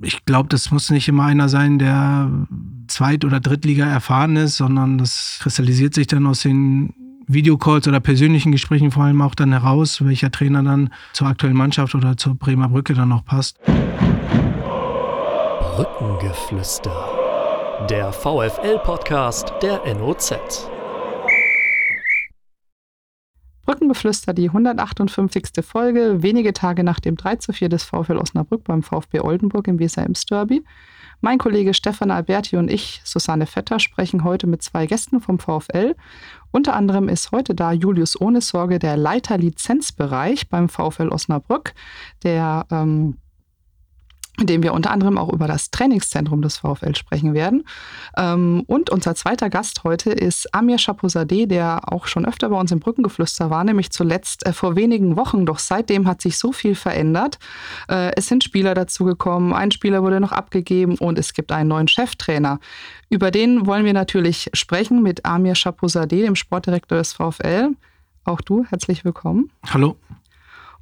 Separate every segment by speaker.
Speaker 1: ich glaube, das muss nicht immer einer sein, der Zweit- oder Drittliga erfahren ist, sondern das kristallisiert sich dann aus den Videocalls oder persönlichen Gesprächen vor allem auch dann heraus, welcher Trainer dann zur aktuellen Mannschaft oder zur Bremer Brücke dann noch passt.
Speaker 2: Brückengeflüster. Der VFL-Podcast der NOZ.
Speaker 3: Brückengeflüster, die 158. Folge, wenige Tage nach dem 3 zu 4 des VfL Osnabrück beim VfB Oldenburg im Weser Ems Derby. Mein Kollege Stefan Alberti und ich, Susanne Vetter, sprechen heute mit zwei Gästen vom VfL. Unter anderem ist heute da Julius Ohne Sorge, der Leiter Lizenzbereich beim VfL Osnabrück, der ähm, in dem wir unter anderem auch über das Trainingszentrum des VfL sprechen werden. Ähm, und unser zweiter Gast heute ist Amir Chapouzadeh, der auch schon öfter bei uns im Brückengeflüster war, nämlich zuletzt äh, vor wenigen Wochen. Doch seitdem hat sich so viel verändert. Äh, es sind Spieler dazugekommen, ein Spieler wurde noch abgegeben und es gibt einen neuen Cheftrainer. Über den wollen wir natürlich sprechen mit Amir Chapouzadeh, dem Sportdirektor des VfL. Auch du, herzlich willkommen.
Speaker 1: Hallo.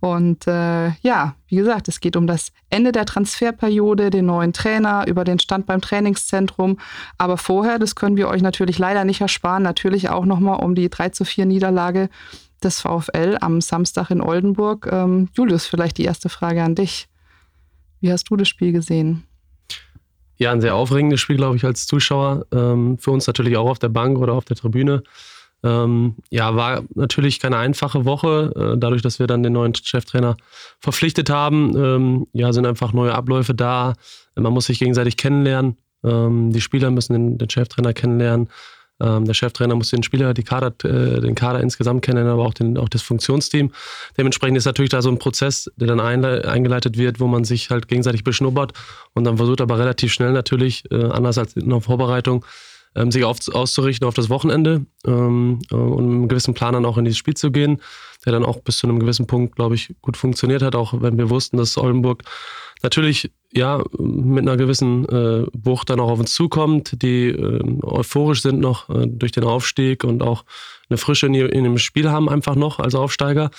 Speaker 3: Und äh, ja, wie gesagt, es geht um das Ende der Transferperiode, den neuen Trainer, über den Stand beim Trainingszentrum. Aber vorher, das können wir euch natürlich leider nicht ersparen, natürlich auch nochmal um die 3 zu 4 Niederlage des VfL am Samstag in Oldenburg. Ähm, Julius, vielleicht die erste Frage an dich. Wie hast du das Spiel gesehen?
Speaker 4: Ja, ein sehr aufregendes Spiel, glaube ich, als Zuschauer. Ähm, für uns natürlich auch auf der Bank oder auf der Tribüne. Ähm, ja, war natürlich keine einfache Woche. Äh, dadurch, dass wir dann den neuen Cheftrainer verpflichtet haben, ähm, ja, sind einfach neue Abläufe da. Man muss sich gegenseitig kennenlernen. Ähm, die Spieler müssen den, den Cheftrainer kennenlernen. Ähm, der Cheftrainer muss den Spieler, die Kader, äh, den Kader insgesamt kennenlernen, aber auch, den, auch das Funktionsteam. Dementsprechend ist natürlich da so ein Prozess, der dann eingeleitet wird, wo man sich halt gegenseitig beschnuppert und dann versucht aber relativ schnell natürlich, äh, anders als in der Vorbereitung, ähm, sich auf, auszurichten auf das Wochenende ähm, äh, und mit einem gewissen Plan dann auch in dieses Spiel zu gehen, der dann auch bis zu einem gewissen Punkt, glaube ich, gut funktioniert hat, auch wenn wir wussten, dass Oldenburg natürlich ja mit einer gewissen äh, Wucht dann auch auf uns zukommt, die äh, euphorisch sind noch äh, durch den Aufstieg und auch eine Frische in, in dem Spiel haben einfach noch als Aufsteiger.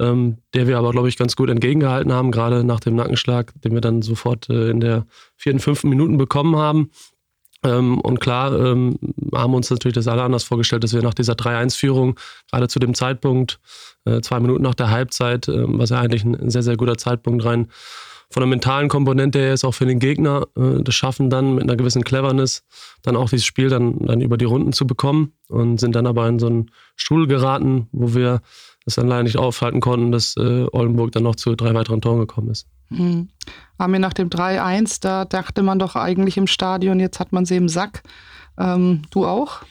Speaker 4: Ähm, der wir aber, glaube ich, ganz gut entgegengehalten haben, gerade nach dem Nackenschlag, den wir dann sofort äh, in der vierten, fünften Minuten bekommen haben. Ähm, und klar ähm, haben uns natürlich das alle anders vorgestellt, dass wir nach dieser 3-1-Führung, gerade zu dem Zeitpunkt, äh, zwei Minuten nach der Halbzeit, äh, was ja eigentlich ein sehr, sehr guter Zeitpunkt rein von der mentalen Komponente her ist auch für den Gegner äh, das Schaffen dann mit einer gewissen Cleverness dann auch dieses Spiel dann, dann über die Runden zu bekommen und sind dann aber in so einen Stuhl geraten, wo wir das dann leider nicht aufhalten konnten, dass äh, Oldenburg dann noch zu drei weiteren Toren gekommen ist.
Speaker 3: Mhm. Haben wir nach dem 3-1, da dachte man doch eigentlich im Stadion, jetzt hat man sie im Sack. Ähm, du auch?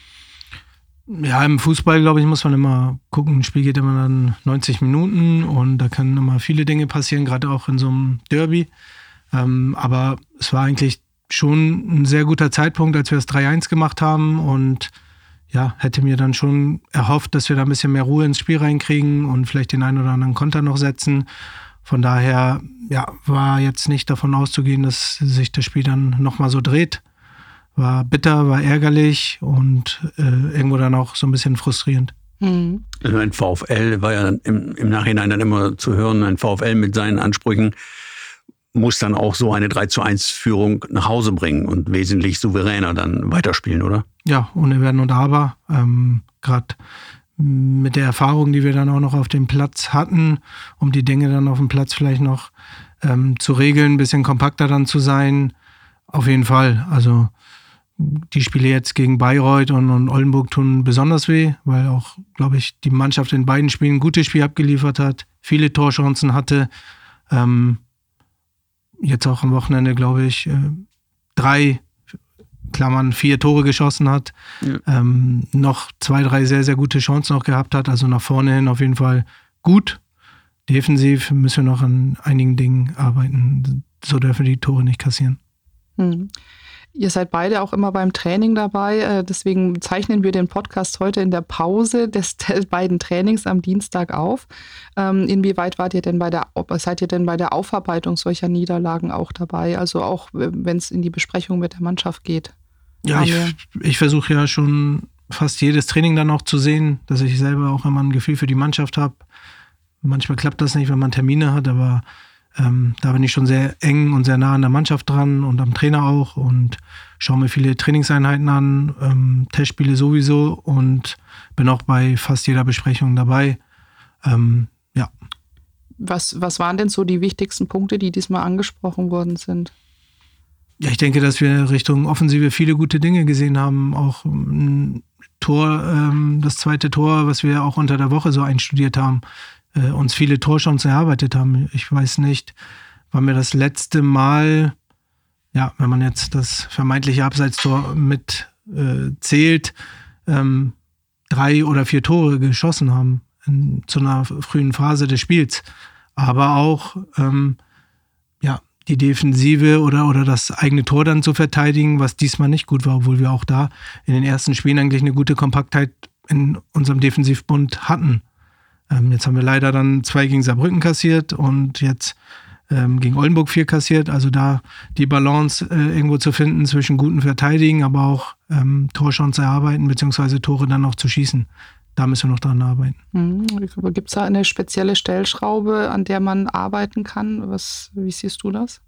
Speaker 1: Ja, im Fußball, glaube ich, muss man immer gucken. Ein Spiel geht immer dann 90 Minuten und da können immer viele Dinge passieren, gerade auch in so einem Derby. Ähm, aber es war eigentlich schon ein sehr guter Zeitpunkt, als wir das 3-1 gemacht haben und ja, hätte mir dann schon erhofft, dass wir da ein bisschen mehr Ruhe ins Spiel reinkriegen und vielleicht den einen oder anderen Konter noch setzen. Von daher ja, war jetzt nicht davon auszugehen, dass sich das Spiel dann nochmal so dreht. War bitter, war ärgerlich und äh, irgendwo dann auch so ein bisschen frustrierend.
Speaker 5: Mhm. Also ein VfL war ja im, im Nachhinein dann immer zu hören, ein VfL mit seinen Ansprüchen muss dann auch so eine 3 zu 1 Führung nach Hause bringen und wesentlich souveräner dann weiterspielen, oder?
Speaker 1: Ja, ohne Werden und Aber. Ähm, Gerade mit der Erfahrung, die wir dann auch noch auf dem Platz hatten, um die Dinge dann auf dem Platz vielleicht noch ähm, zu regeln, ein bisschen kompakter dann zu sein. Auf jeden Fall. Also die Spiele jetzt gegen Bayreuth und, und Oldenburg tun besonders weh, weil auch, glaube ich, die Mannschaft in beiden Spielen ein gutes Spiel abgeliefert hat, viele Torchancen hatte. Ähm, jetzt auch am Wochenende, glaube ich, äh, drei Klammern vier Tore geschossen hat, ja. ähm, noch zwei, drei sehr, sehr gute Chancen auch gehabt hat. Also nach vorne hin auf jeden Fall gut. Defensiv müssen wir noch an einigen Dingen arbeiten. So dürfen wir die Tore nicht kassieren.
Speaker 3: Hm. Ihr seid beide auch immer beim Training dabei. Äh, deswegen zeichnen wir den Podcast heute in der Pause des, des beiden Trainings am Dienstag auf. Ähm, inwieweit wart ihr denn bei der, seid ihr denn bei der Aufarbeitung solcher Niederlagen auch dabei? Also auch wenn es in die Besprechung mit der Mannschaft geht?
Speaker 1: Ja, ich, ich versuche ja schon fast jedes Training dann auch zu sehen, dass ich selber auch immer ein Gefühl für die Mannschaft habe. Manchmal klappt das nicht, wenn man Termine hat, aber ähm, da bin ich schon sehr eng und sehr nah an der Mannschaft dran und am Trainer auch und schaue mir viele Trainingseinheiten an, ähm, Testspiele sowieso und bin auch bei fast jeder Besprechung dabei. Ähm, ja.
Speaker 3: Was, was waren denn so die wichtigsten Punkte, die diesmal angesprochen worden sind?
Speaker 1: Ja, ich denke, dass wir Richtung Offensive viele gute Dinge gesehen haben. Auch ein Tor, ähm, das zweite Tor, was wir auch unter der Woche so einstudiert haben, äh, uns viele Torchancen erarbeitet haben. Ich weiß nicht, wann wir das letzte Mal, ja, wenn man jetzt das vermeintliche Abseitstor mit äh, zählt, ähm, drei oder vier Tore geschossen haben in, zu einer frühen Phase des Spiels. Aber auch, ähm, ja, die Defensive oder, oder das eigene Tor dann zu verteidigen, was diesmal nicht gut war, obwohl wir auch da in den ersten Spielen eigentlich eine gute Kompaktheit in unserem Defensivbund hatten. Ähm, jetzt haben wir leider dann zwei gegen Saarbrücken kassiert und jetzt ähm, gegen Oldenburg vier kassiert. Also da die Balance äh, irgendwo zu finden zwischen guten Verteidigen, aber auch ähm, Torchancen erarbeiten, beziehungsweise Tore dann auch zu schießen. Da müssen wir noch dran arbeiten.
Speaker 3: Mhm. Gibt es da eine spezielle Stellschraube, an der man arbeiten kann? Was, wie siehst du das?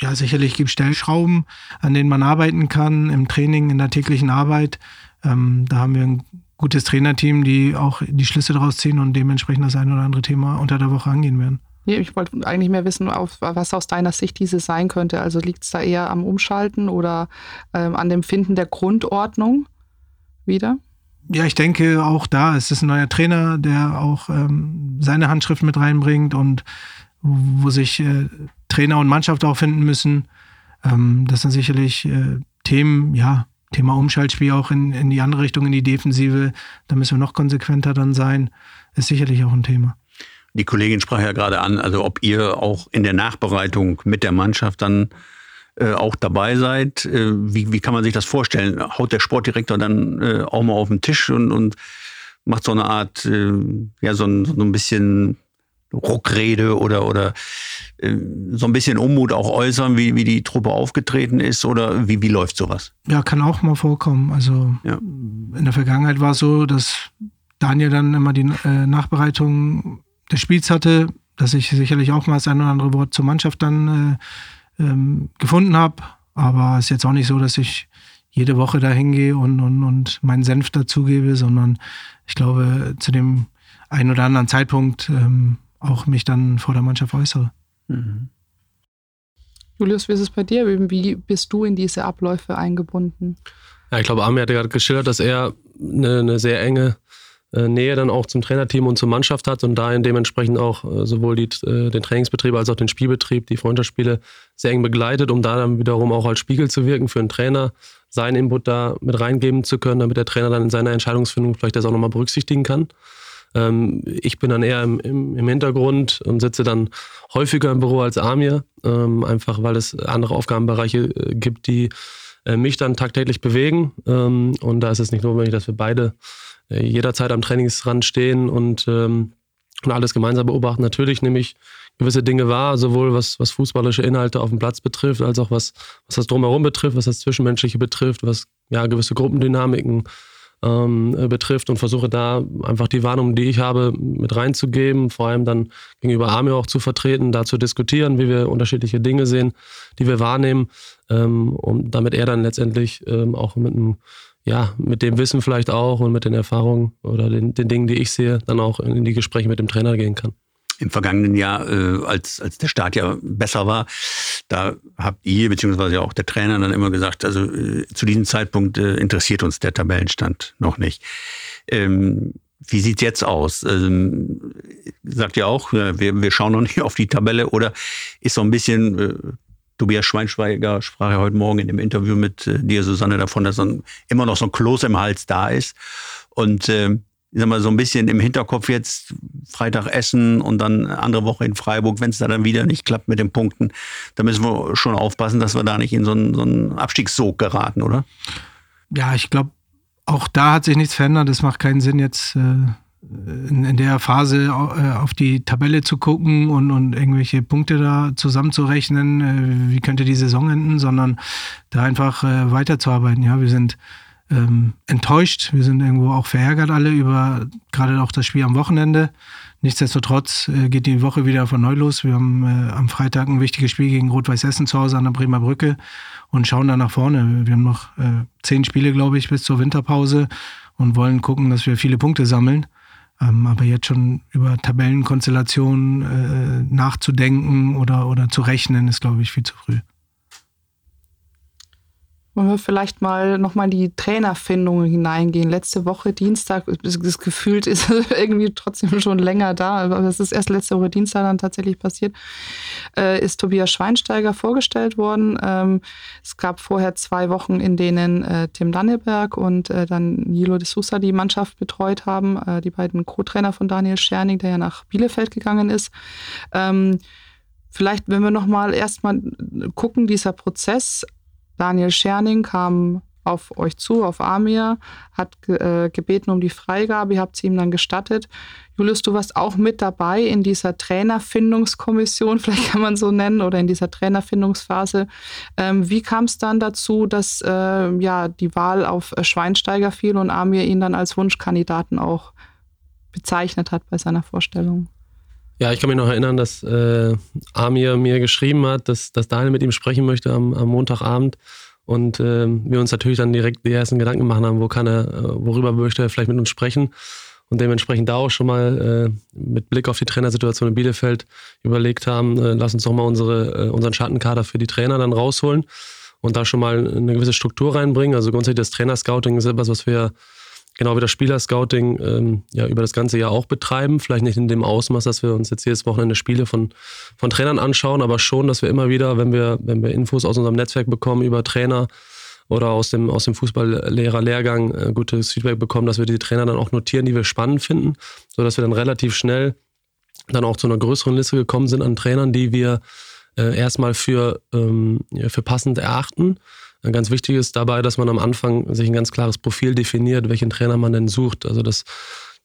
Speaker 1: Ja, sicherlich gibt es Stellschrauben, an denen man arbeiten kann, im Training, in der täglichen Arbeit. Ähm, da haben wir ein gutes Trainerteam, die auch die Schlüsse daraus ziehen und dementsprechend das ein oder andere Thema unter der Woche angehen werden.
Speaker 3: Ich wollte eigentlich mehr wissen, was aus deiner Sicht diese sein könnte. Also liegt es da eher am Umschalten oder ähm, an dem Finden der Grundordnung wieder?
Speaker 1: Ja, ich denke auch da, es ist ein neuer Trainer, der auch ähm, seine Handschrift mit reinbringt und wo sich äh, Trainer und Mannschaft auch finden müssen. Ähm, das sind sicherlich äh, Themen, ja, Thema Umschaltspiel auch in, in die andere Richtung, in die Defensive. Da müssen wir noch konsequenter dann sein. Ist sicherlich auch ein Thema.
Speaker 5: Die Kollegin sprach ja gerade an, also ob ihr auch in der Nachbereitung mit der Mannschaft dann äh, auch dabei seid. Äh, wie, wie kann man sich das vorstellen? Haut der Sportdirektor dann äh, auch mal auf den Tisch und, und macht so eine Art, ja, so ein, so ein bisschen Ruckrede oder, oder so ein bisschen Unmut auch äußern, wie, wie die Truppe aufgetreten ist oder wie, wie läuft sowas?
Speaker 1: Ja, kann auch mal vorkommen. Also ja. in der Vergangenheit war es so, dass Daniel dann immer die äh, Nachbereitung des Spiels hatte, dass ich sicherlich auch mal das ein oder andere Wort zur Mannschaft dann äh, ähm, gefunden habe. Aber es ist jetzt auch nicht so, dass ich jede Woche da hingehe und, und, und meinen Senf dazugebe, sondern ich glaube, zu dem einen oder anderen Zeitpunkt ähm, auch mich dann vor der Mannschaft äußere. Mhm.
Speaker 3: Julius, wie ist es bei dir? Wie bist du in diese Abläufe eingebunden?
Speaker 4: Ja, ich glaube, Amir hat ja gerade geschildert, dass er eine, eine sehr enge äh, Nähe dann auch zum Trainerteam und zur Mannschaft hat und dahin dementsprechend auch äh, sowohl die, äh, den Trainingsbetrieb als auch den Spielbetrieb, die Freundschaftsspiele sehr eng begleitet, um da dann wiederum auch als Spiegel zu wirken für einen Trainer, seinen Input da mit reingeben zu können, damit der Trainer dann in seiner Entscheidungsfindung vielleicht das auch nochmal berücksichtigen kann. Ähm, ich bin dann eher im, im, im, Hintergrund und sitze dann häufiger im Büro als Amir, ähm, einfach weil es andere Aufgabenbereiche äh, gibt, die äh, mich dann tagtäglich bewegen. Ähm, und da ist es nicht notwendig, dass wir beide äh, jederzeit am Trainingsrand stehen und, ähm, und alles gemeinsam beobachten. Natürlich nehme ich gewisse Dinge wahr, sowohl was, was fußballische Inhalte auf dem Platz betrifft, als auch was, was das Drumherum betrifft, was das Zwischenmenschliche betrifft, was ja gewisse Gruppendynamiken ähm, betrifft und versuche da einfach die Warnung, die ich habe, mit reinzugeben, vor allem dann gegenüber Amir auch zu vertreten, da zu diskutieren, wie wir unterschiedliche Dinge sehen, die wir wahrnehmen, ähm, und damit er dann letztendlich ähm, auch mit einem ja, mit dem Wissen vielleicht auch und mit den Erfahrungen oder den, den Dingen, die ich sehe, dann auch in die Gespräche mit dem Trainer gehen kann
Speaker 5: im vergangenen Jahr, äh, als, als der Start ja besser war, da habt ihr, beziehungsweise auch der Trainer dann immer gesagt, also äh, zu diesem Zeitpunkt äh, interessiert uns der Tabellenstand noch nicht. Ähm, wie sieht's jetzt aus? Ähm, sagt ihr auch, wir, wir schauen noch nicht auf die Tabelle oder ist so ein bisschen, äh, Tobias Schweinschweiger sprach ja heute Morgen in dem Interview mit äh, dir, Susanne, davon, dass so immer noch so ein Kloß im Hals da ist. Und ähm, ich sag mal, so ein bisschen im Hinterkopf jetzt Freitag Essen und dann andere Woche in Freiburg, wenn es da dann wieder nicht klappt mit den Punkten, da müssen wir schon aufpassen, dass wir da nicht in so einen, so einen Abstiegssog geraten, oder?
Speaker 1: Ja, ich glaube, auch da hat sich nichts verändert. Es macht keinen Sinn, jetzt äh, in, in, der Phase äh, auf die Tabelle zu gucken und, und irgendwelche Punkte da zusammenzurechnen, äh, wie könnte die Saison enden, sondern da einfach äh, weiterzuarbeiten. Ja, wir sind ähm, enttäuscht. Wir sind irgendwo auch verärgert alle über gerade auch das Spiel am Wochenende. Nichtsdestotrotz äh, geht die Woche wieder von neu los. Wir haben äh, am Freitag ein wichtiges Spiel gegen Rot-Weiß Essen zu Hause an der Bremer Brücke und schauen dann nach vorne. Wir haben noch äh, zehn Spiele, glaube ich, bis zur Winterpause und wollen gucken, dass wir viele Punkte sammeln. Ähm, aber jetzt schon über Tabellenkonstellationen äh, nachzudenken oder, oder zu rechnen, ist, glaube ich, viel zu früh.
Speaker 3: Wollen wir vielleicht mal nochmal in die Trainerfindung hineingehen? Letzte Woche Dienstag, das gefühlt ist irgendwie trotzdem schon länger da, aber es ist erst letzte Woche Dienstag dann tatsächlich passiert, äh, ist Tobias Schweinsteiger vorgestellt worden. Ähm, es gab vorher zwei Wochen, in denen äh, Tim Danneberg und äh, dann Nilo de Sousa die Mannschaft betreut haben, äh, die beiden Co-Trainer von Daniel Scherning, der ja nach Bielefeld gegangen ist. Ähm, vielleicht, wenn wir nochmal erstmal gucken, dieser Prozess, Daniel Scherning kam auf euch zu, auf Amir, hat äh, gebeten um die Freigabe, ihr habt sie ihm dann gestattet. Julius, du warst auch mit dabei in dieser Trainerfindungskommission, vielleicht kann man so nennen, oder in dieser Trainerfindungsphase. Ähm, wie kam es dann dazu, dass äh, ja, die Wahl auf Schweinsteiger fiel und Amir ihn dann als Wunschkandidaten auch bezeichnet hat bei seiner Vorstellung?
Speaker 4: Ja, ich kann mich noch erinnern, dass äh, Amir mir geschrieben hat, dass, dass Daniel mit ihm sprechen möchte am, am Montagabend. Und äh, wir uns natürlich dann direkt die ersten Gedanken machen haben, wo kann er, äh, worüber möchte er vielleicht mit uns sprechen. Und dementsprechend da auch schon mal äh, mit Blick auf die Trainersituation in Bielefeld überlegt haben, äh, lass uns doch mal unsere, äh, unseren Schattenkader für die Trainer dann rausholen und da schon mal eine gewisse Struktur reinbringen. Also grundsätzlich das Trainerscouting ist etwas, was wir genau wie das Spielerscouting ähm, ja über das ganze Jahr auch betreiben. Vielleicht nicht in dem Ausmaß, dass wir uns jetzt jedes Wochenende Spiele von, von Trainern anschauen, aber schon, dass wir immer wieder, wenn wir, wenn wir Infos aus unserem Netzwerk bekommen über Trainer oder aus dem, aus dem Fußballlehrer-Lehrgang äh, gutes Feedback bekommen, dass wir die Trainer dann auch notieren, die wir spannend finden, sodass wir dann relativ schnell dann auch zu einer größeren Liste gekommen sind an Trainern, die wir äh, erstmal für, ähm, für passend erachten Ganz wichtig ist dabei, dass man am Anfang sich ein ganz klares Profil definiert, welchen Trainer man denn sucht. Also das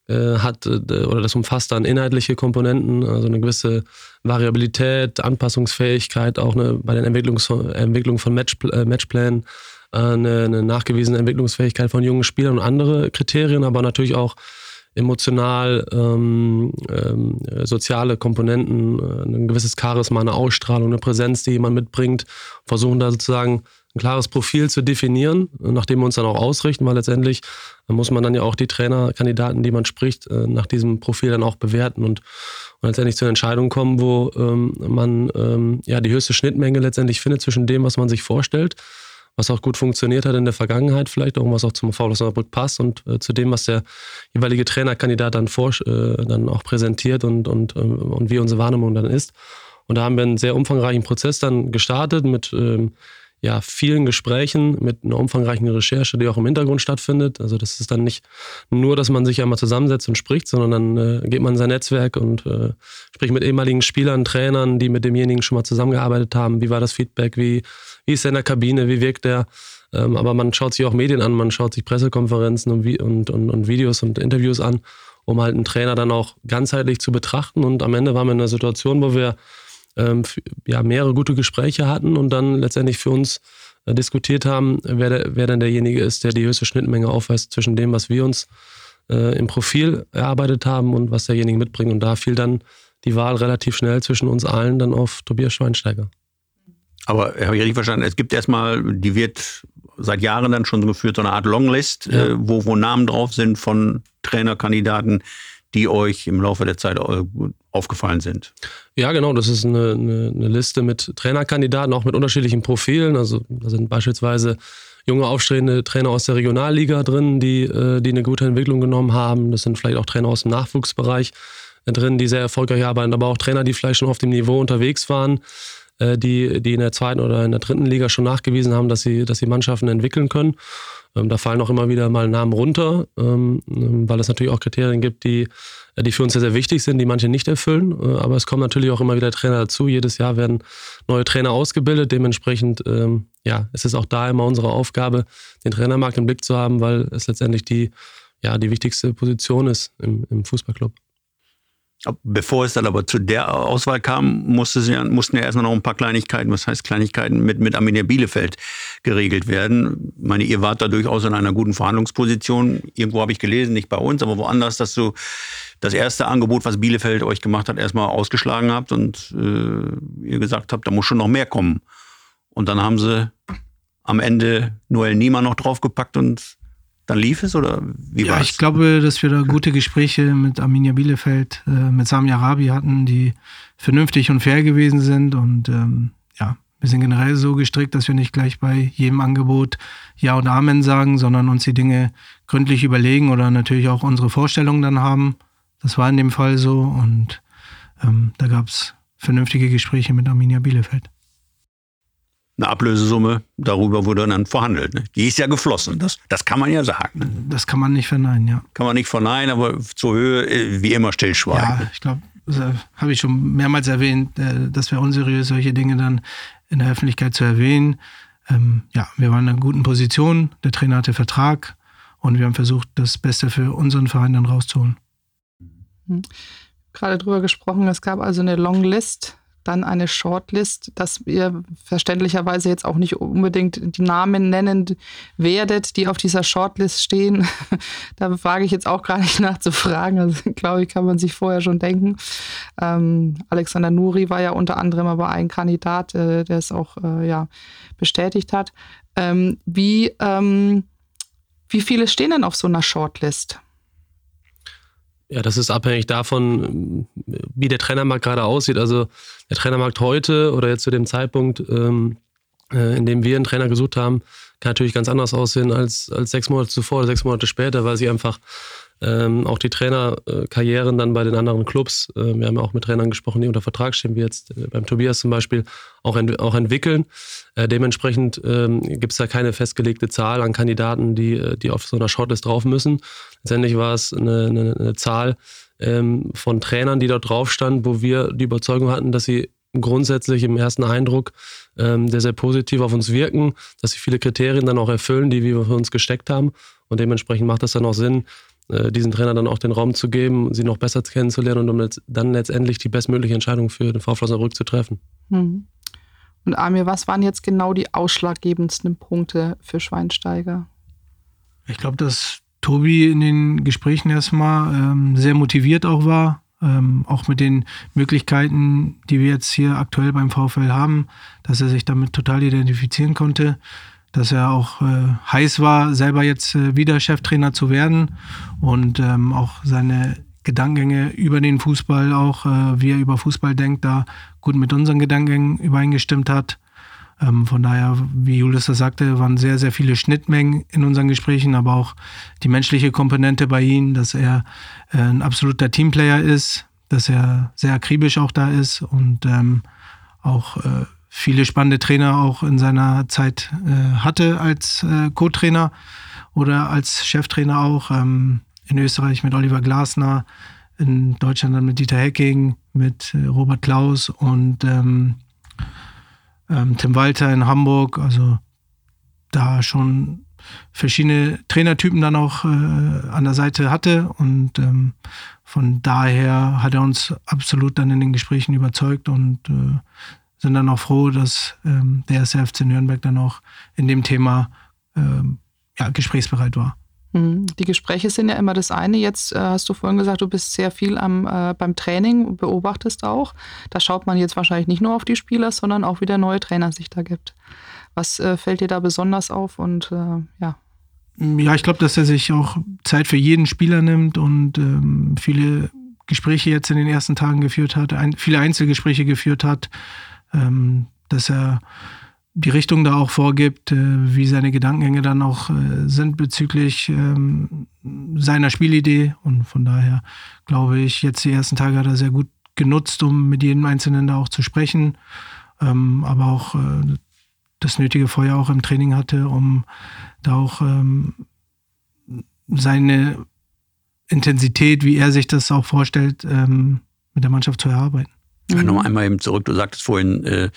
Speaker 4: äh, hat äh, oder das umfasst dann inhaltliche Komponenten, also eine gewisse Variabilität, Anpassungsfähigkeit, auch eine, bei der Entwicklung von Match, äh, Matchplänen, äh, eine, eine nachgewiesene Entwicklungsfähigkeit von jungen Spielern und andere Kriterien, aber natürlich auch emotional, ähm, ähm, soziale Komponenten, äh, ein gewisses Charisma, eine Ausstrahlung, eine Präsenz, die jemand mitbringt, versuchen da sozusagen ein klares Profil zu definieren, nachdem wir uns dann auch ausrichten, weil letztendlich muss man dann ja auch die Trainerkandidaten, die man spricht, äh, nach diesem Profil dann auch bewerten und, und letztendlich zu einer Entscheidung kommen, wo ähm, man ähm, ja die höchste Schnittmenge letztendlich findet zwischen dem, was man sich vorstellt, was auch gut funktioniert hat in der Vergangenheit vielleicht, auch was auch zum VfL Osnabrück passt und äh, zu dem, was der jeweilige Trainerkandidat dann, vor, äh, dann auch präsentiert und, und, äh, und wie unsere Wahrnehmung dann ist. Und da haben wir einen sehr umfangreichen Prozess dann gestartet mit ähm, ja, vielen Gesprächen, mit einer umfangreichen Recherche, die auch im Hintergrund stattfindet. Also das ist dann nicht nur, dass man sich einmal zusammensetzt und spricht, sondern dann äh, geht man in sein Netzwerk und äh, spricht mit ehemaligen Spielern, Trainern, die mit demjenigen schon mal zusammengearbeitet haben. Wie war das Feedback? Wie, wie ist er in der Kabine? Wie wirkt er? Ähm, aber man schaut sich auch Medien an, man schaut sich Pressekonferenzen und, und, und, und Videos und Interviews an, um halt einen Trainer dann auch ganzheitlich zu betrachten. Und am Ende waren wir in einer Situation, wo wir ähm, ja, mehrere gute Gespräche hatten und dann letztendlich für uns äh, diskutiert haben, wer, der, wer dann derjenige ist, der die höchste Schnittmenge aufweist zwischen dem, was wir uns äh, im Profil erarbeitet haben und was derjenige mitbringt. Und da fiel dann die Wahl relativ schnell zwischen uns allen dann auf Tobias Schweinsteiger.
Speaker 5: Aber habe ich richtig verstanden, es gibt erstmal, die wird seit Jahren dann schon geführt, so eine Art Longlist, ja. äh, wo, wo Namen drauf sind von Trainerkandidaten, die euch im Laufe der Zeit äh, aufgefallen sind.
Speaker 4: Ja, genau. Das ist eine, eine, eine, Liste mit Trainerkandidaten, auch mit unterschiedlichen Profilen. Also da sind beispielsweise junge, aufstrebende Trainer aus der Regionalliga drin, die, äh, die eine gute Entwicklung genommen haben. Das sind vielleicht auch Trainer aus dem Nachwuchsbereich äh, drin, die sehr erfolgreich arbeiten, aber auch Trainer, die vielleicht schon auf dem Niveau unterwegs waren, die, die in der zweiten oder in der dritten Liga schon nachgewiesen haben, dass sie, dass sie Mannschaften entwickeln können. Ähm, da fallen auch immer wieder mal Namen runter, ähm, weil es natürlich auch Kriterien gibt, die, die für uns sehr, sehr wichtig sind, die manche nicht erfüllen. Äh, aber es kommen natürlich auch immer wieder Trainer dazu. Jedes Jahr werden neue Trainer ausgebildet. Dementsprechend ähm, ja, es ist auch da immer unsere Aufgabe, den Trainermarkt im Blick zu haben, weil es letztendlich die, ja, die wichtigste Position ist im, im Fußballclub.
Speaker 5: Bevor es dann aber zu der Auswahl kam, musste sie, mussten ja erstmal noch ein paar Kleinigkeiten, was heißt Kleinigkeiten, mit, mit Arminia Bielefeld geregelt werden. Ich meine, ihr wart da durchaus in einer guten Verhandlungsposition. Irgendwo habe ich gelesen, nicht bei uns, aber woanders, dass du das erste Angebot, was Bielefeld euch gemacht hat, erstmal ausgeschlagen habt und äh, ihr gesagt habt, da muss schon noch mehr kommen. Und dann haben sie am Ende Noel Niemann noch draufgepackt und dann lief es oder wie
Speaker 1: ja,
Speaker 5: war
Speaker 1: ich glaube, dass wir da gute Gespräche mit Arminia Bielefeld, äh, mit Sami Arabi hatten, die vernünftig und fair gewesen sind und ähm, ja, wir sind generell so gestrickt, dass wir nicht gleich bei jedem Angebot Ja und Amen sagen, sondern uns die Dinge gründlich überlegen oder natürlich auch unsere Vorstellungen dann haben. Das war in dem Fall so und ähm, da gab es vernünftige Gespräche mit Arminia Bielefeld.
Speaker 5: Eine Ablösesumme, darüber wurde dann verhandelt. Ne? Die ist ja geflossen, das, das kann man ja sagen.
Speaker 1: Das kann man nicht verneinen, ja.
Speaker 5: Kann man nicht verneinen, aber zur Höhe äh, wie immer stillschweigen.
Speaker 1: Ja, ich glaube, das äh, habe ich schon mehrmals erwähnt, äh, das wäre unseriös, solche Dinge dann in der Öffentlichkeit zu erwähnen. Ähm, ja, wir waren in einer guten Position, der Trainer hatte Vertrag und wir haben versucht, das Beste für unseren Verein dann rauszuholen.
Speaker 3: Mhm. Gerade drüber gesprochen, es gab also eine Longlist dann eine Shortlist, dass ihr verständlicherweise jetzt auch nicht unbedingt die Namen nennen werdet, die auf dieser Shortlist stehen. da frage ich jetzt auch gar nicht nach zu fragen. Also, glaube ich, kann man sich vorher schon denken. Ähm, Alexander Nuri war ja unter anderem aber ein Kandidat, äh, der es auch äh, ja, bestätigt hat. Ähm, wie, ähm, wie viele stehen denn auf so einer Shortlist?
Speaker 4: Ja, das ist abhängig davon, wie der Trainermarkt gerade aussieht. Also der Trainermarkt heute oder jetzt zu dem Zeitpunkt, ähm, äh, in dem wir einen Trainer gesucht haben, kann natürlich ganz anders aussehen als, als sechs Monate zuvor oder sechs Monate später, weil sie einfach ähm, auch die Trainerkarrieren dann bei den anderen Clubs, äh, wir haben ja auch mit Trainern gesprochen, die unter Vertrag stehen, wie jetzt äh, beim Tobias zum Beispiel, auch, ent auch entwickeln. Äh, dementsprechend ähm, gibt es da keine festgelegte Zahl an Kandidaten, die, äh, die auf so einer Shortlist drauf müssen. Letztendlich war es eine, eine, eine Zahl ähm, von Trainern, die dort drauf standen, wo wir die Überzeugung hatten, dass sie grundsätzlich im ersten Eindruck ähm, sehr, sehr positiv auf uns wirken, dass sie viele Kriterien dann auch erfüllen, die wir für uns gesteckt haben. Und dementsprechend macht es dann auch Sinn, diesen Trainer dann auch den Raum zu geben, sie noch besser kennenzulernen und um dann letztendlich die bestmögliche Entscheidung für den VfL Osnabrück zu treffen.
Speaker 3: Mhm. Und Amir, was waren jetzt genau die ausschlaggebendsten Punkte für Schweinsteiger?
Speaker 1: Ich glaube, dass Tobi in den Gesprächen erstmal ähm, sehr motiviert auch war, ähm, auch mit den Möglichkeiten, die wir jetzt hier aktuell beim VfL haben, dass er sich damit total identifizieren konnte, dass er auch äh, heiß war, selber jetzt äh, wieder Cheftrainer zu werden und ähm, auch seine Gedankengänge über den Fußball, auch äh, wie er über Fußball denkt, da gut mit unseren Gedankengängen übereingestimmt hat. Ähm, von daher, wie Julius das sagte, waren sehr, sehr viele Schnittmengen in unseren Gesprächen, aber auch die menschliche Komponente bei ihm, dass er äh, ein absoluter Teamplayer ist, dass er sehr akribisch auch da ist und ähm, auch äh, viele spannende Trainer auch in seiner Zeit äh, hatte als äh, Co-Trainer oder als Cheftrainer auch. Ähm, in Österreich mit Oliver Glasner, in Deutschland dann mit Dieter Hecking, mit äh, Robert Klaus und ähm, ähm, Tim Walter in Hamburg. Also da schon verschiedene Trainertypen dann auch äh, an der Seite hatte und ähm, von daher hat er uns absolut dann in den Gesprächen überzeugt und äh, sind dann auch froh, dass ähm, der SFC Nürnberg dann auch in dem Thema ähm, ja, gesprächsbereit war.
Speaker 3: Mhm. Die Gespräche sind ja immer das eine. Jetzt äh, hast du vorhin gesagt, du bist sehr viel am, äh, beim Training, beobachtest auch. Da schaut man jetzt wahrscheinlich nicht nur auf die Spieler, sondern auch, wie der neue Trainer sich da gibt. Was äh, fällt dir da besonders auf und äh, ja?
Speaker 1: Ja, ich glaube, dass er sich auch Zeit für jeden Spieler nimmt und ähm, viele Gespräche jetzt in den ersten Tagen geführt hat, ein, viele Einzelgespräche geführt hat, ähm, dass er die Richtung da auch vorgibt, äh, wie seine Gedankengänge dann auch äh, sind bezüglich ähm, seiner Spielidee. Und von daher glaube ich, jetzt die ersten Tage hat er sehr gut genutzt, um mit jedem Einzelnen da auch zu sprechen. Ähm, aber auch äh, das nötige Feuer auch im Training hatte, um da auch ähm, seine Intensität, wie er sich das auch vorstellt, mit der Mannschaft zu erarbeiten.
Speaker 5: Ja, noch einmal eben zurück. Du sagtest vorhin,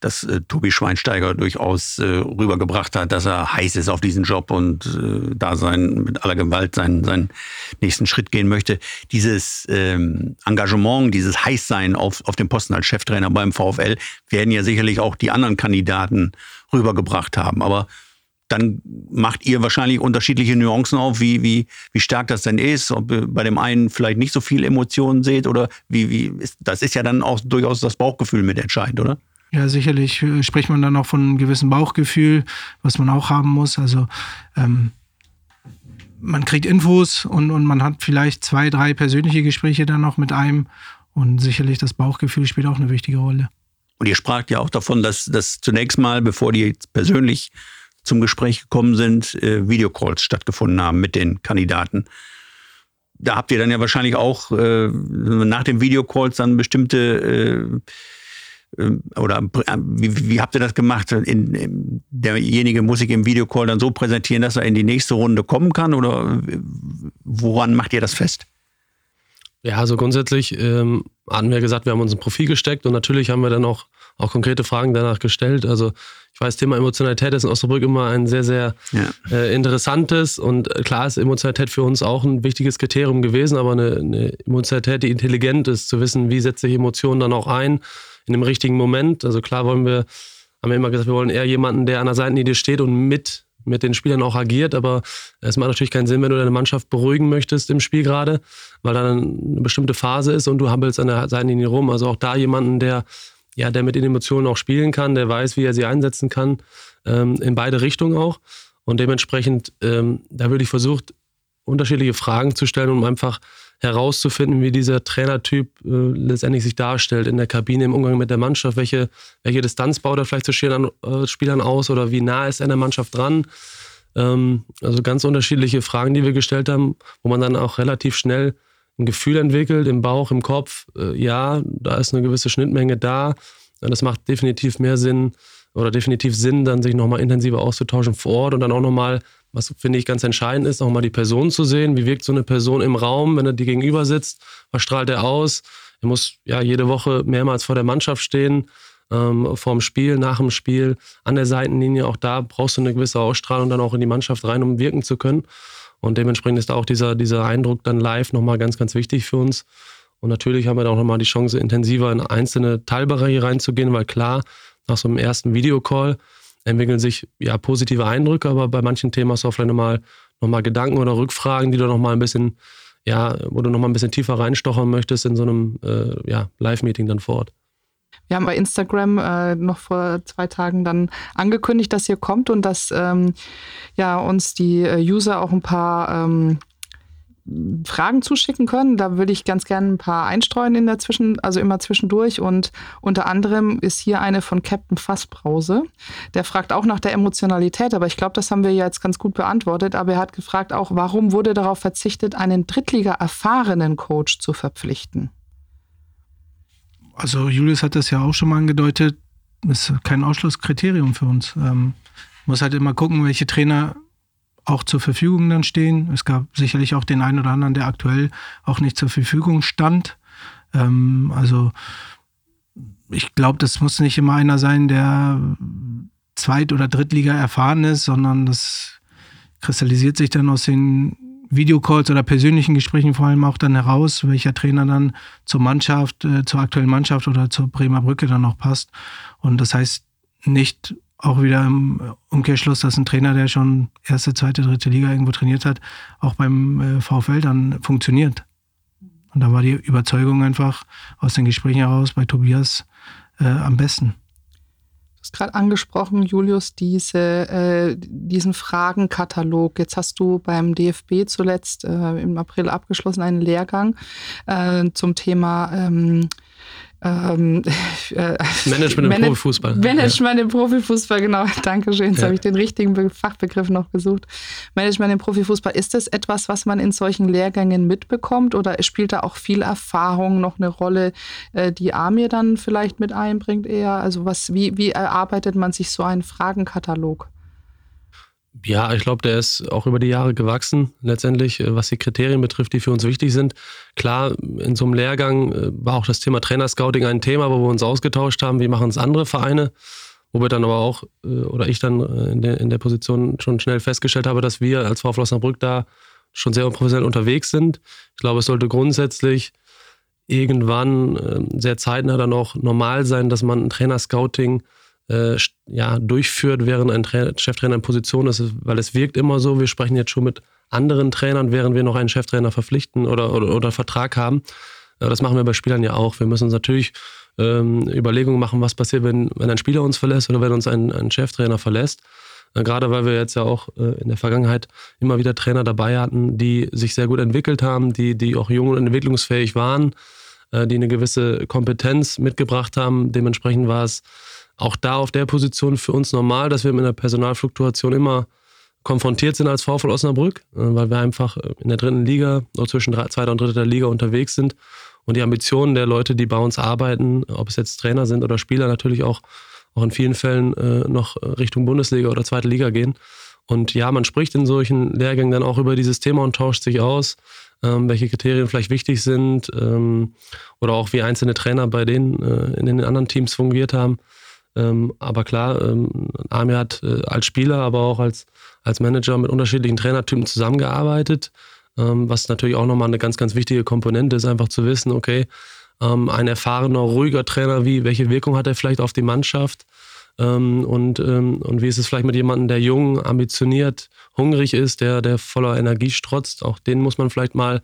Speaker 5: dass äh, Tobi Schweinsteiger durchaus äh, rübergebracht hat, dass er heiß ist auf diesen Job und äh, da sein, mit aller Gewalt seinen, seinen nächsten Schritt gehen möchte. Dieses ähm, Engagement, dieses Heißsein auf, auf dem Posten als Cheftrainer beim VfL werden ja sicherlich auch die anderen Kandidaten rübergebracht haben. Aber dann macht ihr wahrscheinlich unterschiedliche Nuancen auf, wie, wie, wie stark das denn ist, ob ihr bei dem einen vielleicht nicht so viel Emotionen seht oder wie, wie ist, das ist ja dann auch durchaus das Bauchgefühl mit entscheidend, oder?
Speaker 1: Ja, sicherlich äh, spricht man dann auch von einem gewissen Bauchgefühl, was man auch haben muss. Also ähm, man kriegt Infos und, und man hat vielleicht zwei, drei persönliche Gespräche dann noch mit einem und sicherlich das Bauchgefühl spielt auch eine wichtige Rolle.
Speaker 5: Und ihr spragt ja auch davon, dass, dass zunächst mal, bevor die persönlich zum Gespräch gekommen sind, äh, Videocalls stattgefunden haben mit den Kandidaten. Da habt ihr dann ja wahrscheinlich auch äh, nach den Videocalls dann bestimmte äh, äh oder äh, wie, wie, habt ihr das gemacht? In, in, derjenige muss sich im Videocall dann so präsentieren, dass er in die nächste Runde kommen kann oder woran macht ihr das fest?
Speaker 4: Ja, also grundsätzlich ähm, hatten wir gesagt, wir haben uns ein Profil gesteckt und natürlich haben wir dann auch, auch konkrete Fragen danach gestellt. Also ich weiß, Thema Emotionalität ist in Osnabrück immer ein sehr, sehr ja. äh, interessantes und äh, klar ist Emotionalität für uns auch ein wichtiges Kriterium gewesen, aber eine, eine Emotionalität, die intelligent ist, zu wissen, wie setze ich Emotionen dann auch ein in dem richtigen Moment. Also klar wollen wir, haben wir immer gesagt, wir wollen eher jemanden, der an der Seitenlinie steht und mit mit den Spielern auch agiert, aber es macht natürlich keinen Sinn, wenn du deine Mannschaft beruhigen möchtest im Spiel gerade, weil da eine bestimmte Phase ist und du hampelst an der Seitenlinie rum. Also auch da jemanden, der ja, der mit den Emotionen auch spielen kann, der weiß, wie er sie einsetzen kann, ähm, in beide Richtungen auch. Und dementsprechend, ähm, da würde ich versucht, unterschiedliche Fragen zu stellen, um einfach herauszufinden, wie dieser Trainertyp äh, letztendlich sich darstellt in der Kabine im Umgang mit der Mannschaft. Welche, welche Distanz baut er vielleicht zu Spielern, äh, Spielern aus oder wie nah ist er an der Mannschaft dran? Ähm, also ganz unterschiedliche Fragen, die wir gestellt haben, wo man dann auch relativ schnell ein Gefühl entwickelt im Bauch, im Kopf, äh, ja, da ist eine gewisse Schnittmenge da. Das macht definitiv mehr Sinn oder definitiv Sinn, dann sich nochmal intensiver auszutauschen vor Ort und dann auch nochmal, was finde ich ganz entscheidend ist, nochmal die Person zu sehen. Wie wirkt so eine Person im Raum, wenn er dir gegenüber sitzt? Was strahlt er aus? Er muss ja jede Woche mehrmals vor der Mannschaft stehen, ähm, vor dem Spiel, nach dem Spiel, an der Seitenlinie. Auch da brauchst du eine gewisse Ausstrahlung dann auch in die Mannschaft rein, um wirken zu können. Und dementsprechend ist auch dieser, dieser Eindruck dann live nochmal ganz, ganz wichtig für uns. Und natürlich haben wir da auch nochmal die Chance, intensiver in einzelne Teilbereiche reinzugehen, weil klar, nach so einem ersten Videocall entwickeln sich ja positive Eindrücke, aber bei manchen Themen hast du auch vielleicht nochmal noch Gedanken oder Rückfragen, die du nochmal ein bisschen, ja, wo du nochmal ein bisschen tiefer reinstochern möchtest in so einem äh, ja, Live-Meeting dann vor Ort.
Speaker 3: Wir haben bei Instagram äh, noch vor zwei Tagen dann angekündigt, dass ihr kommt und dass ähm, ja, uns die äh, User auch ein paar ähm, Fragen zuschicken können. Da würde ich ganz gerne ein paar einstreuen in der Zwischen, also immer zwischendurch. Und unter anderem ist hier eine von Captain Fassbrause. Der fragt auch nach der Emotionalität, aber ich glaube, das haben wir jetzt ganz gut beantwortet. Aber er hat gefragt auch, warum wurde darauf verzichtet, einen Drittliga-erfahrenen Coach zu verpflichten?
Speaker 1: Also Julius hat das ja auch schon mal angedeutet, ist kein Ausschlusskriterium für uns. Ähm, muss halt immer gucken, welche Trainer auch zur Verfügung dann stehen. Es gab sicherlich auch den einen oder anderen, der aktuell auch nicht zur Verfügung stand. Ähm, also ich glaube, das muss nicht immer einer sein, der Zweit- oder Drittliga erfahren ist, sondern das kristallisiert sich dann aus den Videocalls oder persönlichen Gesprächen vor allem auch dann heraus, welcher Trainer dann zur Mannschaft, äh, zur aktuellen Mannschaft oder zur Bremer Brücke dann noch passt. Und das heißt nicht auch wieder im Umkehrschluss, dass ein Trainer, der schon erste, zweite, dritte Liga irgendwo trainiert hat, auch beim äh, VfL dann funktioniert. Und da war die Überzeugung einfach aus den Gesprächen heraus bei Tobias äh, am besten
Speaker 3: hast gerade angesprochen, Julius, diese, äh, diesen Fragenkatalog. Jetzt hast du beim DFB zuletzt äh, im April abgeschlossen einen Lehrgang äh, zum Thema ähm,
Speaker 4: ähm, äh, Management im Profifußball.
Speaker 3: Management ja. im Profifußball, genau. Dankeschön. Jetzt ja. habe ich den richtigen Fachbegriff noch gesucht. Management im Profifußball. Ist das etwas, was man in solchen Lehrgängen mitbekommt oder spielt da auch viel Erfahrung noch eine Rolle, äh, die Amir dann vielleicht mit einbringt eher? Also was, wie, wie erarbeitet man sich so einen Fragenkatalog?
Speaker 4: Ja, ich glaube, der ist auch über die Jahre gewachsen, letztendlich, äh, was die Kriterien betrifft, die für uns wichtig sind. Klar, in so einem Lehrgang äh, war auch das Thema Trainerscouting ein Thema, wo wir uns ausgetauscht haben, wie machen es andere Vereine, wo wir dann aber auch, äh, oder ich dann in der, in der Position schon schnell festgestellt habe, dass wir als VfL Osnabrück da schon sehr professionell unterwegs sind. Ich glaube, es sollte grundsätzlich irgendwann sehr zeitnah dann auch normal sein, dass man ein Trainerscouting äh, ja, durchführt, während ein Trainer, Cheftrainer in Position ist, weil es wirkt immer so, wir sprechen jetzt schon mit anderen Trainern, während wir noch einen Cheftrainer verpflichten oder, oder, oder Vertrag haben. Das machen wir bei Spielern ja auch. Wir müssen uns natürlich ähm, Überlegungen machen, was passiert, wenn, wenn ein Spieler uns verlässt oder wenn uns ein, ein Cheftrainer verlässt. Äh, gerade weil wir jetzt ja auch äh, in der Vergangenheit immer wieder Trainer dabei hatten, die sich sehr gut entwickelt haben, die, die auch jung und entwicklungsfähig waren, äh, die eine gewisse Kompetenz mitgebracht haben. Dementsprechend war es auch da auf der Position für uns normal, dass wir mit einer Personalfluktuation immer konfrontiert sind als VfL Osnabrück, äh, weil wir einfach äh, in der dritten Liga oder zwischen zweiter und dritter Liga unterwegs sind und die Ambitionen der Leute, die bei uns arbeiten, ob es jetzt Trainer sind oder Spieler, natürlich auch, auch in vielen Fällen äh, noch Richtung Bundesliga oder zweite Liga gehen. Und ja, man spricht in solchen Lehrgängen dann auch über dieses Thema und tauscht sich aus, ähm, welche Kriterien vielleicht wichtig sind ähm, oder auch wie einzelne Trainer bei denen in den anderen Teams fungiert haben. Ähm, aber klar, ähm, Amir hat äh, als Spieler, aber auch als, als Manager mit unterschiedlichen Trainertypen zusammengearbeitet, ähm, was natürlich auch nochmal eine ganz, ganz wichtige Komponente ist, einfach zu wissen, okay, ähm, ein erfahrener, ruhiger Trainer, wie, welche Wirkung hat er vielleicht auf die Mannschaft? Ähm, und, ähm, und wie ist es vielleicht mit jemandem, der jung, ambitioniert, hungrig ist, der, der voller Energie strotzt? Auch den muss man vielleicht mal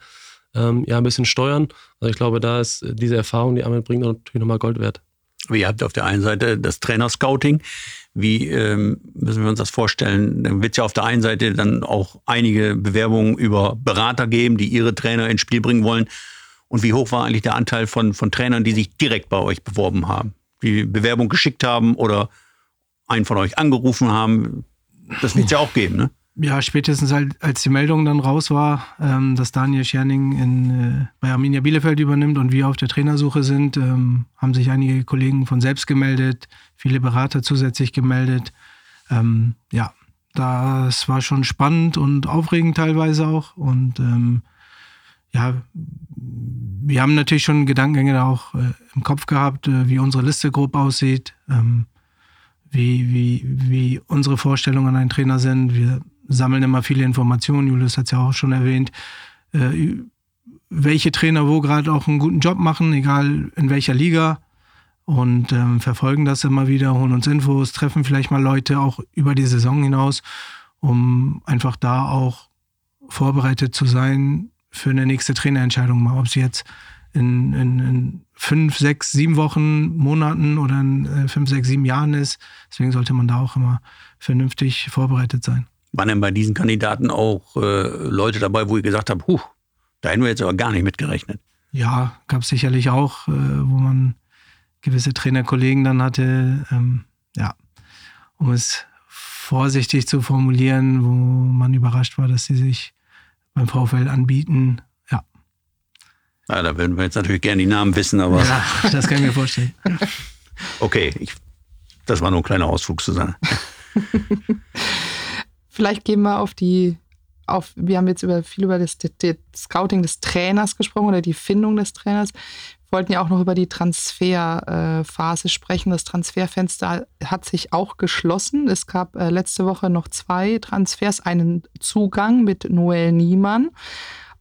Speaker 4: ja, ein bisschen steuern. Also ich glaube, da ist diese Erfahrung, die Amir bringt, natürlich nochmal Gold wert.
Speaker 5: Ihr habt auf der einen Seite das Trainerscouting. Wie ähm, müssen wir uns das vorstellen? Dann wird es ja auf der einen Seite dann auch einige Bewerbungen über Berater geben, die ihre Trainer ins Spiel bringen wollen. Und wie hoch war eigentlich der Anteil von, von Trainern, die sich direkt bei euch beworben haben? Die Bewerbung geschickt haben oder einen von euch angerufen haben? Das wird es ja auch geben, ne?
Speaker 1: Ja, spätestens halt, als die Meldung dann raus war, ähm, dass Daniel Scherning in, äh, bei Arminia Bielefeld übernimmt und wir auf der Trainersuche sind, ähm, haben sich einige Kollegen von selbst gemeldet, viele Berater zusätzlich gemeldet. Ähm, ja, das war schon spannend und aufregend teilweise auch. Und ähm, ja, wir haben natürlich schon Gedankengänge da auch äh, im Kopf gehabt, äh, wie unsere Liste grob aussieht, ähm, wie, wie, wie unsere Vorstellungen an einen Trainer sind. Wir sammeln immer viele Informationen. Julius hat es ja auch schon erwähnt. Äh, welche Trainer wo gerade auch einen guten Job machen, egal in welcher Liga. Und ähm, verfolgen das immer wieder, holen uns Infos, treffen vielleicht mal Leute auch über die Saison hinaus, um einfach da auch vorbereitet zu sein für eine nächste Trainerentscheidung. Mal ob sie jetzt in, in, in fünf, sechs, sieben Wochen, Monaten oder in äh, fünf, sechs, sieben Jahren ist. Deswegen sollte man da auch immer vernünftig vorbereitet sein.
Speaker 5: Waren denn bei diesen Kandidaten auch äh, Leute dabei, wo ihr gesagt habt, huch, da hätten wir jetzt aber gar nicht mitgerechnet?
Speaker 1: Ja, gab es sicherlich auch, äh, wo man gewisse Trainerkollegen dann hatte, ähm, ja, um es vorsichtig zu formulieren, wo man überrascht war, dass sie sich beim VfL anbieten. Ja.
Speaker 5: ja da würden wir jetzt natürlich gerne die Namen wissen, aber.
Speaker 1: Ja, das kann ich mir vorstellen.
Speaker 5: okay, ich, das war nur ein kleiner Ausflug, Susanne.
Speaker 3: Vielleicht gehen wir auf die, auf, wir haben jetzt über, viel über das, das Scouting des Trainers gesprochen oder die Findung des Trainers. Wir wollten ja auch noch über die Transferphase sprechen. Das Transferfenster hat sich auch geschlossen. Es gab äh, letzte Woche noch zwei Transfers, einen Zugang mit Noel Niemann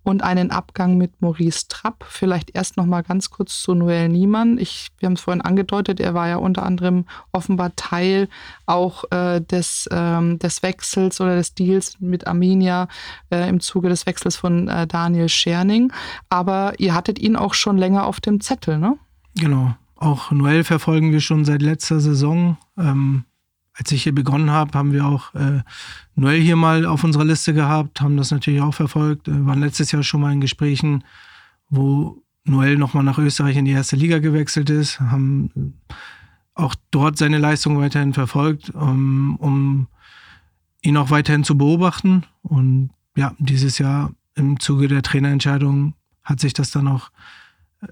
Speaker 3: und einen Abgang mit Maurice Trapp. Vielleicht erst noch mal ganz kurz zu Noel Niemann. Ich, wir haben es vorhin angedeutet, er war ja unter anderem offenbar Teil auch äh, des, ähm, des Wechsels oder des Deals mit Arminia äh, im Zuge des Wechsels von äh, Daniel Scherning. Aber ihr hattet ihn auch schon länger auf dem Zettel, ne?
Speaker 1: Genau. Auch Noel verfolgen wir schon seit letzter Saison. Ähm, als ich hier begonnen habe, haben wir auch äh, Noel hier mal auf unserer Liste gehabt, haben das natürlich auch verfolgt, äh, waren letztes Jahr schon mal in Gesprächen, wo Noel nochmal nach Österreich in die erste Liga gewechselt ist, haben auch dort seine Leistung weiterhin verfolgt, um, um ihn auch weiterhin zu beobachten. Und ja, dieses Jahr im Zuge der Trainerentscheidung hat sich das dann auch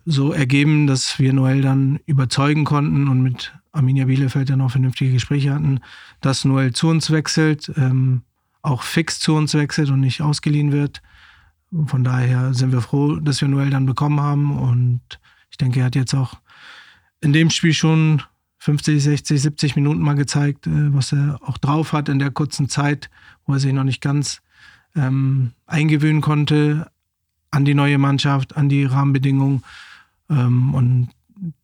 Speaker 1: so ergeben, dass wir Noel dann überzeugen konnten und mit Arminia Bielefeld dann auch vernünftige Gespräche hatten, dass Noel zu uns wechselt. Ähm, auch fix zu uns wechselt und nicht ausgeliehen wird. Von daher sind wir froh, dass wir Noel dann bekommen haben. Und ich denke, er hat jetzt auch in dem Spiel schon 50, 60, 70 Minuten mal gezeigt, äh, was er auch drauf hat in der kurzen Zeit, wo er sich noch nicht ganz ähm, eingewöhnen konnte an die neue Mannschaft, an die Rahmenbedingungen. Ähm, und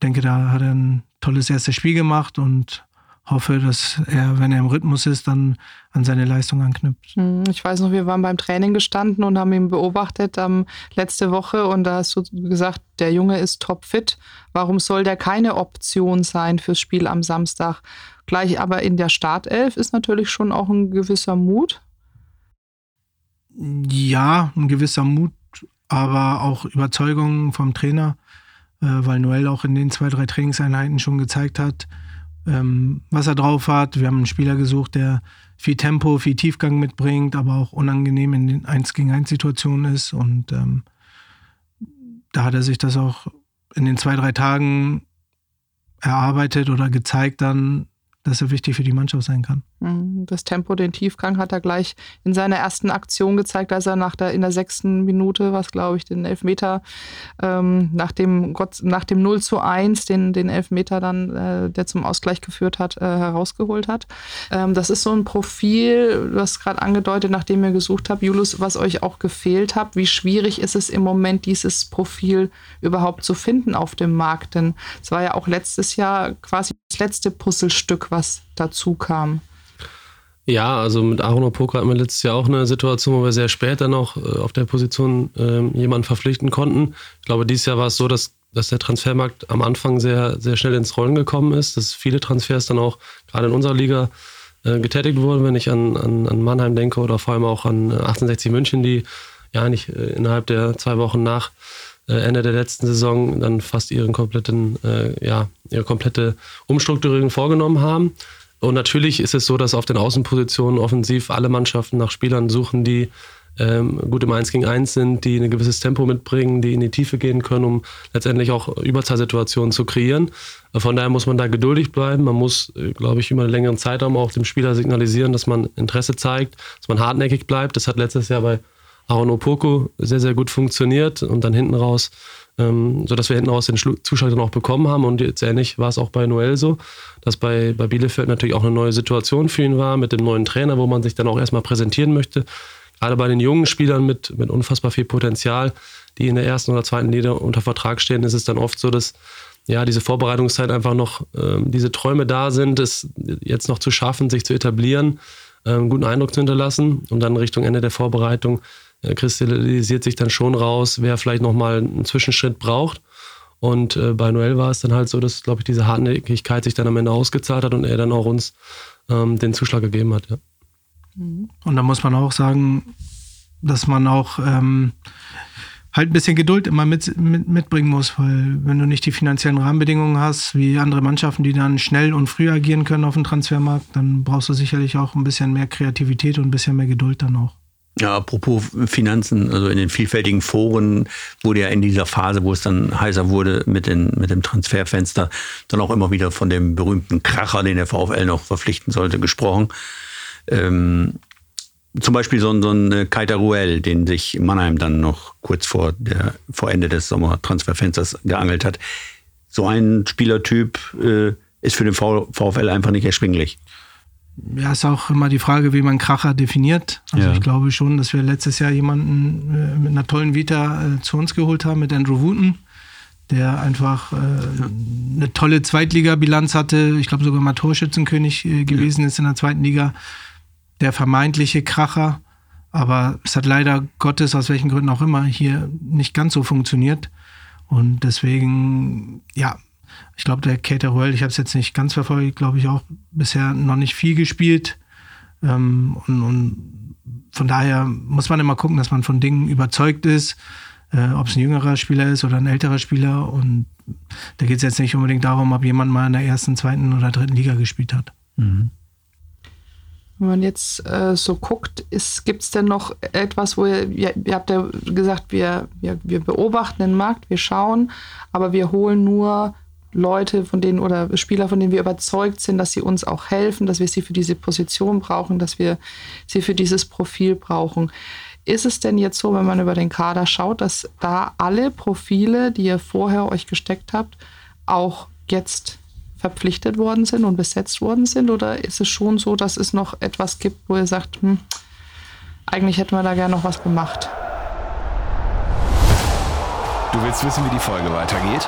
Speaker 1: denke, da hat er ein tolles erstes Spiel gemacht und hoffe, dass er, wenn er im Rhythmus ist, dann an seine Leistung anknüpft.
Speaker 3: Hm, ich weiß noch, wir waren beim Training gestanden und haben ihn beobachtet ähm, letzte Woche und da hast du gesagt, der Junge ist topfit. Warum soll der keine Option sein fürs Spiel am Samstag? Gleich aber in der Startelf ist natürlich schon auch ein gewisser Mut.
Speaker 1: Ja, ein gewisser Mut, aber auch Überzeugung vom Trainer, weil Noel auch in den zwei, drei Trainingseinheiten schon gezeigt hat, ähm, was er drauf hat. Wir haben einen Spieler gesucht, der viel Tempo, viel Tiefgang mitbringt, aber auch unangenehm in den 1 gegen 1 Situationen ist. Und ähm, da hat er sich das auch in den zwei, drei Tagen erarbeitet oder gezeigt dann, dass er wichtig für die Mannschaft sein kann.
Speaker 3: Das Tempo, den Tiefgang hat er gleich in seiner ersten Aktion gezeigt, als er nach der, in der sechsten Minute, was glaube ich, den Elfmeter ähm, nach, dem Gott, nach dem 0 zu 1, den, den Elfmeter dann, äh, der zum Ausgleich geführt hat, äh, herausgeholt hat. Ähm, das ist so ein Profil, du hast gerade angedeutet, nachdem ihr gesucht habt, Julius, was euch auch gefehlt hat. Wie schwierig ist es im Moment, dieses Profil überhaupt zu finden auf dem Markt? Denn es war ja auch letztes Jahr quasi das letzte Puzzlestück, was dazu kam.
Speaker 4: Ja, also mit Aaron Opoka hatten wir letztes Jahr auch eine Situation, wo wir sehr spät dann auch äh, auf der Position äh, jemanden verpflichten konnten. Ich glaube, dieses Jahr war es so, dass, dass der Transfermarkt am Anfang sehr, sehr schnell ins Rollen gekommen ist, dass viele Transfers dann auch gerade in unserer Liga äh, getätigt wurden, wenn ich an, an, an Mannheim denke oder vor allem auch an 1860 München, die ja eigentlich äh, innerhalb der zwei Wochen nach äh, Ende der letzten Saison dann fast ihren kompletten, äh, ja, ihre komplette Umstrukturierung vorgenommen haben. Und natürlich ist es so, dass auf den Außenpositionen offensiv alle Mannschaften nach Spielern suchen, die ähm, gut im 1 gegen 1 sind, die ein gewisses Tempo mitbringen, die in die Tiefe gehen können, um letztendlich auch Überzahlsituationen zu kreieren. Von daher muss man da geduldig bleiben. Man muss, äh, glaube ich, über einen längeren Zeitraum auch dem Spieler signalisieren, dass man Interesse zeigt, dass man hartnäckig bleibt. Das hat letztes Jahr bei Aaron Opoko sehr, sehr gut funktioniert und dann hinten raus ähm, sodass wir hinten raus den Zuschlag dann auch bekommen haben. Und jetzt ähnlich war es auch bei Noel so, dass bei, bei Bielefeld natürlich auch eine neue Situation für ihn war mit dem neuen Trainer, wo man sich dann auch erstmal präsentieren möchte. Gerade bei den jungen Spielern mit, mit unfassbar viel Potenzial, die in der ersten oder zweiten Liga unter Vertrag stehen, ist es dann oft so, dass ja, diese Vorbereitungszeit einfach noch, ähm, diese Träume da sind, es jetzt noch zu schaffen, sich zu etablieren, ähm, guten Eindruck zu hinterlassen und dann Richtung Ende der Vorbereitung kristallisiert sich dann schon raus, wer vielleicht nochmal einen Zwischenschritt braucht. Und äh, bei Noel war es dann halt so, dass, glaube ich, diese Hartnäckigkeit sich dann am Ende ausgezahlt hat und er dann auch uns ähm, den Zuschlag gegeben hat. Ja.
Speaker 1: Und da muss man auch sagen, dass man auch ähm, halt ein bisschen Geduld immer mit, mit, mitbringen muss, weil wenn du nicht die finanziellen Rahmenbedingungen hast, wie andere Mannschaften, die dann schnell und früh agieren können auf dem Transfermarkt, dann brauchst du sicherlich auch ein bisschen mehr Kreativität und ein bisschen mehr Geduld dann auch.
Speaker 5: Ja, apropos Finanzen, also in den vielfältigen Foren wurde ja in dieser Phase, wo es dann heißer wurde mit, den, mit dem Transferfenster, dann auch immer wieder von dem berühmten Kracher, den der VfL noch verpflichten sollte, gesprochen. Ähm, zum Beispiel so, so ein Kaita Ruel, den sich Mannheim dann noch kurz vor, der, vor Ende des Sommertransferfensters geangelt hat. So ein Spielertyp äh, ist für den VfL einfach nicht erschwinglich
Speaker 1: ja, ist auch immer die Frage, wie man Kracher definiert. Also ja. ich glaube schon, dass wir letztes Jahr jemanden äh, mit einer tollen Vita äh, zu uns geholt haben, mit Andrew Wooten, der einfach äh, eine tolle Zweitligabilanz hatte. Ich glaube sogar mal Torschützenkönig äh, gewesen ja. ist in der zweiten Liga. Der vermeintliche Kracher. Aber es hat leider Gottes, aus welchen Gründen auch immer, hier nicht ganz so funktioniert. Und deswegen, ja, ich glaube, der Cater World, ich habe es jetzt nicht ganz verfolgt, glaube ich auch bisher noch nicht viel gespielt. Ähm, und, und, von daher muss man immer gucken, dass man von Dingen überzeugt ist, äh, ob es ein jüngerer Spieler ist oder ein älterer Spieler. Und da geht es jetzt nicht unbedingt darum, ob jemand mal in der ersten, zweiten oder dritten Liga gespielt hat. Mhm.
Speaker 3: Wenn man jetzt äh, so guckt, gibt es denn noch etwas, wo ihr, ihr, ihr habt ja gesagt, wir, wir, wir beobachten den Markt, wir schauen, aber wir holen nur Leute, von denen oder Spieler, von denen wir überzeugt sind, dass sie uns auch helfen, dass wir sie für diese Position brauchen, dass wir sie für dieses Profil brauchen. Ist es denn jetzt so, wenn man über den Kader schaut, dass da alle Profile, die ihr vorher euch gesteckt habt, auch jetzt verpflichtet worden sind und besetzt worden sind? Oder ist es schon so, dass es noch etwas gibt, wo ihr sagt, hm, eigentlich hätten wir da gerne noch was gemacht?
Speaker 6: Du willst wissen, wie die Folge weitergeht?